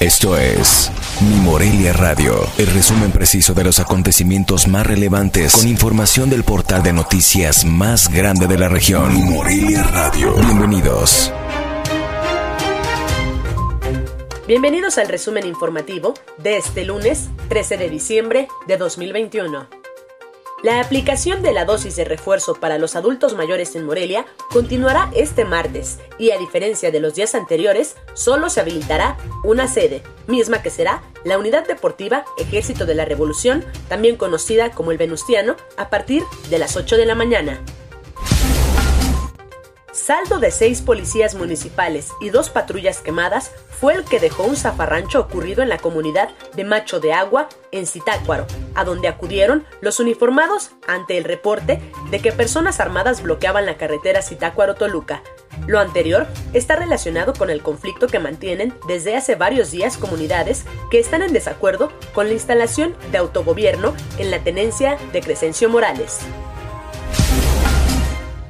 Esto es Mi Morelia Radio, el resumen preciso de los acontecimientos más relevantes con información del portal de noticias más grande de la región. Mi Morelia Radio. Bienvenidos. Bienvenidos al resumen informativo de este lunes 13 de diciembre de 2021. La aplicación de la dosis de refuerzo para los adultos mayores en Morelia continuará este martes y a diferencia de los días anteriores, solo se habilitará una sede, misma que será la Unidad Deportiva Ejército de la Revolución, también conocida como el Venustiano, a partir de las 8 de la mañana. Saldo de seis policías municipales y dos patrullas quemadas fue el que dejó un zafarrancho ocurrido en la comunidad de Macho de Agua, en Zitácuaro, a donde acudieron los uniformados ante el reporte de que personas armadas bloqueaban la carretera Zitácuaro-Toluca. Lo anterior está relacionado con el conflicto que mantienen desde hace varios días comunidades que están en desacuerdo con la instalación de autogobierno en la tenencia de Crescencio Morales.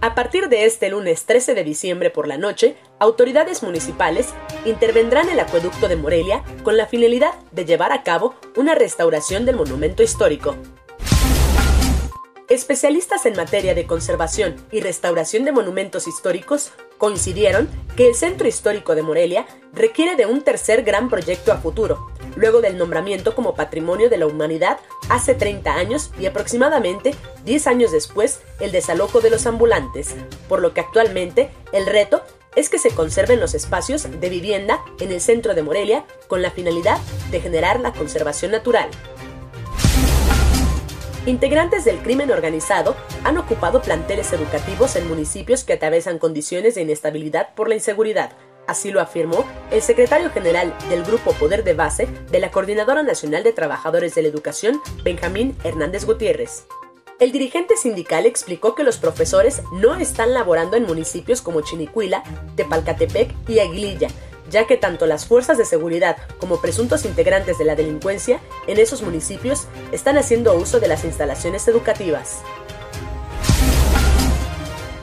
A partir de este lunes 13 de diciembre por la noche, autoridades municipales intervendrán en el acueducto de Morelia con la finalidad de llevar a cabo una restauración del monumento histórico. Especialistas en materia de conservación y restauración de monumentos históricos coincidieron que el Centro Histórico de Morelia requiere de un tercer gran proyecto a futuro, luego del nombramiento como Patrimonio de la Humanidad hace 30 años y aproximadamente 10 años después el desalojo de los ambulantes, por lo que actualmente el reto es que se conserven los espacios de vivienda en el centro de Morelia con la finalidad de generar la conservación natural. Integrantes del crimen organizado han ocupado planteles educativos en municipios que atraviesan condiciones de inestabilidad por la inseguridad, Así lo afirmó el secretario general del Grupo Poder de Base de la Coordinadora Nacional de Trabajadores de la Educación, Benjamín Hernández Gutiérrez. El dirigente sindical explicó que los profesores no están laborando en municipios como Chinicuila, Tepalcatepec y Aguililla, ya que tanto las fuerzas de seguridad como presuntos integrantes de la delincuencia en esos municipios están haciendo uso de las instalaciones educativas.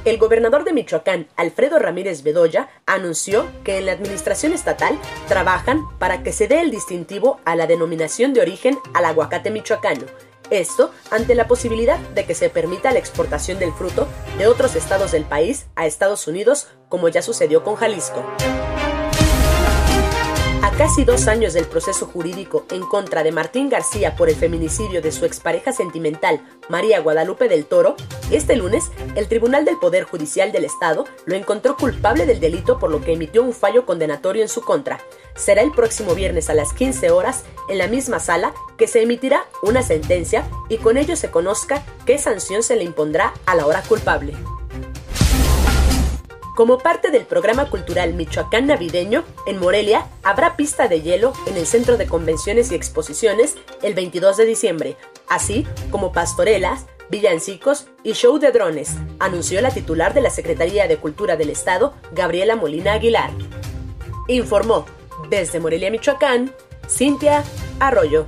El gobernador de Michoacán, Alfredo Ramírez Bedoya, anunció que en la administración estatal trabajan para que se dé el distintivo a la denominación de origen al aguacate michoacano. Esto ante la posibilidad de que se permita la exportación del fruto de otros estados del país a Estados Unidos, como ya sucedió con Jalisco casi dos años del proceso jurídico en contra de Martín García por el feminicidio de su expareja sentimental, María Guadalupe del Toro, este lunes el Tribunal del Poder Judicial del Estado lo encontró culpable del delito por lo que emitió un fallo condenatorio en su contra. Será el próximo viernes a las 15 horas en la misma sala que se emitirá una sentencia y con ello se conozca qué sanción se le impondrá a la hora culpable. Como parte del programa cultural Michoacán Navideño, en Morelia habrá pista de hielo en el Centro de Convenciones y Exposiciones el 22 de diciembre, así como pastorelas, villancicos y show de drones, anunció la titular de la Secretaría de Cultura del Estado, Gabriela Molina Aguilar. Informó desde Morelia, Michoacán, Cintia Arroyo.